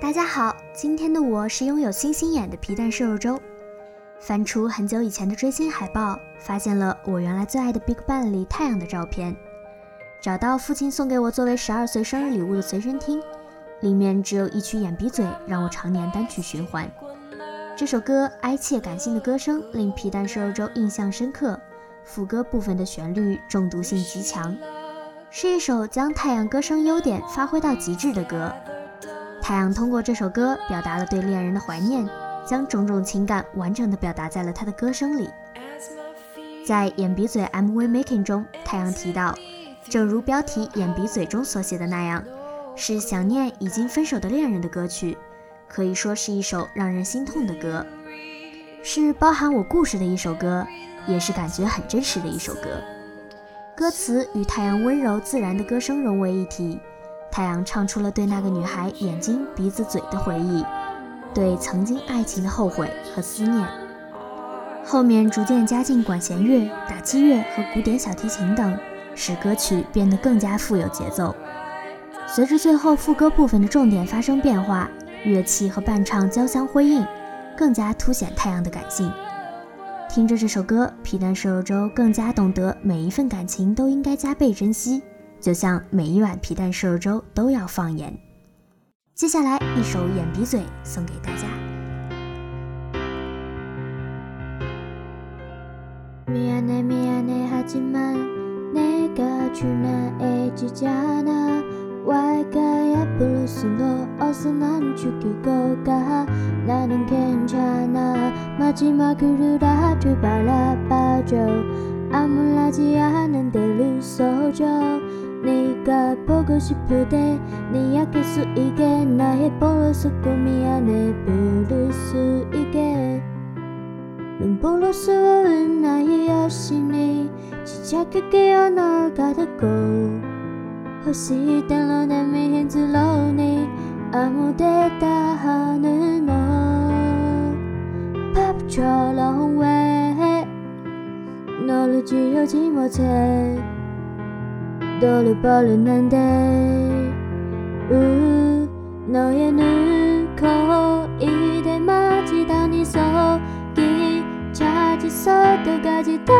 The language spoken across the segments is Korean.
大家好，今天的我是拥有星星眼的皮蛋瘦肉粥。翻出很久以前的追星海报，发现了我原来最爱的 BigBang 里太阳的照片。找到父亲送给我作为十二岁生日礼物的随身听，里面只有一曲《眼鼻嘴》，让我常年单曲循环。这首歌哀切感性的歌声令皮蛋瘦肉粥印象深刻，副歌部分的旋律中毒性极强，是一首将太阳歌声优点发挥到极致的歌。太阳通过这首歌表达了对恋人的怀念，将种种情感完整的表达在了他的歌声里。在《眼鼻嘴》MV making 中，太阳提到，正如标题《眼鼻嘴》中所写的那样，是想念已经分手的恋人的歌曲。可以说是一首让人心痛的歌，是包含我故事的一首歌，也是感觉很真实的一首歌。歌词与太阳温柔自然的歌声融为一体，太阳唱出了对那个女孩眼睛、鼻子、嘴的回忆，对曾经爱情的后悔和思念。后面逐渐加进管弦乐、打击乐和古典小提琴等，使歌曲变得更加富有节奏。随着最后副歌部分的重点发生变化。乐器和伴唱交相辉映，更加凸显太阳的感性。听着这首歌，皮蛋瘦肉粥更加懂得每一份感情都应该加倍珍惜，就像每一碗皮蛋瘦肉粥都要放盐。接下来一首眼鼻嘴送给大家。 네가 보고 싶으대 네 약할 수 있게 나의 보여서 꿈이 안에 부를 수 있게. 눈보러 쏘은 나의 여신이 시작해 깨어널 가득고 혹시 달러 남의 흔들러오니 아무 데다 하는 너. 밥처럼 왜 너를 지우지 못해. 너를버렸는데너의눈코입에맞이 다니 속이 찾았어도가지 다.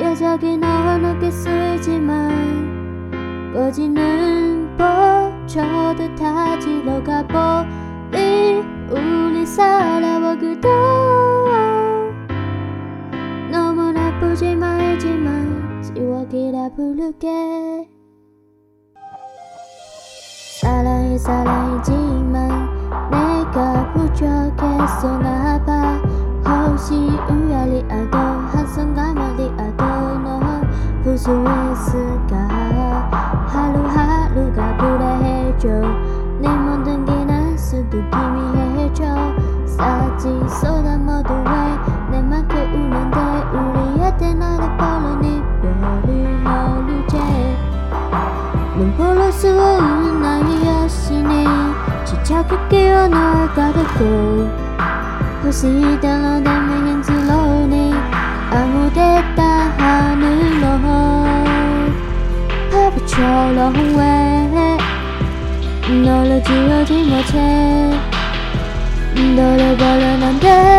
여적이 너는 쓰지만 꺼지는 뻗쳐도 타지러 가버린 우리 살아와 그다 너무 나쁘지 말지만 지워기라 부르게. 사랑해 사랑이지만 내가 부족했어 나봐. 혹시 우열이 알도 한순간만이 알도 부수했을까? 하루하루가 불안해져. 내 모든 게난 수도 희미해져. 싸지 쏟아 수 없는 나의 여신이 지차게 깨어 널 가득고 혹시 달라내면 현질러니 아무 데다 하늘로 왜 너를 지우지 못해 너를 버려 안돼?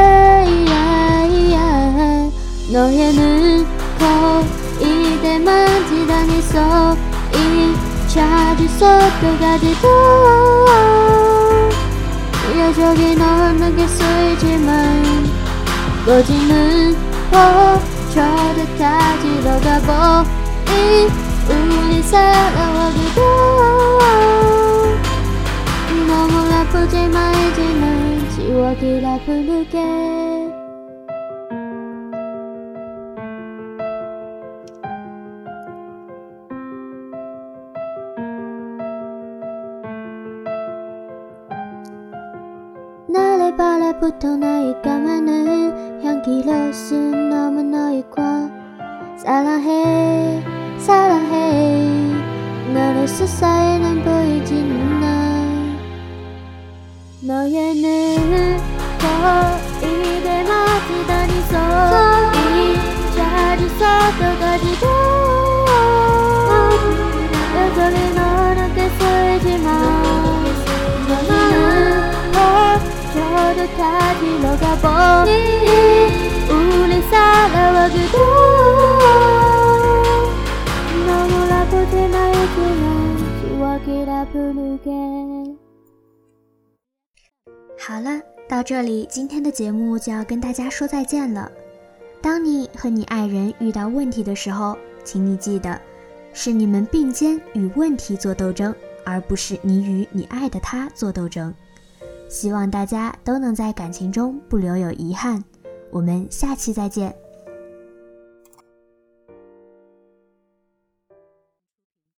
너의 눈, 코, 이대만 지당했어. 이 찾을 수도 가지고 여적이 널 내게 쓰이지만 꺼지는 저를 찾으러 가보니 우리 살아와기도 너무 아프지 말지만 지워기라 부르게 나를 바라부터 나의 까마는 향기로 쓴 너무 너희과. 사랑해 사랑해. 너를 수사에는 보이지는 않 너의 눈코 입에 맞이다니서 이 자리서도 가지고 好了，到这里，今天的节目就要跟大家说再见了。当你和你爱人遇到问题的时候，请你记得，是你们并肩与问题做斗争，而不是你与你爱的他做斗争。希望大家都能在感情中不留有遗憾。我们下期再见。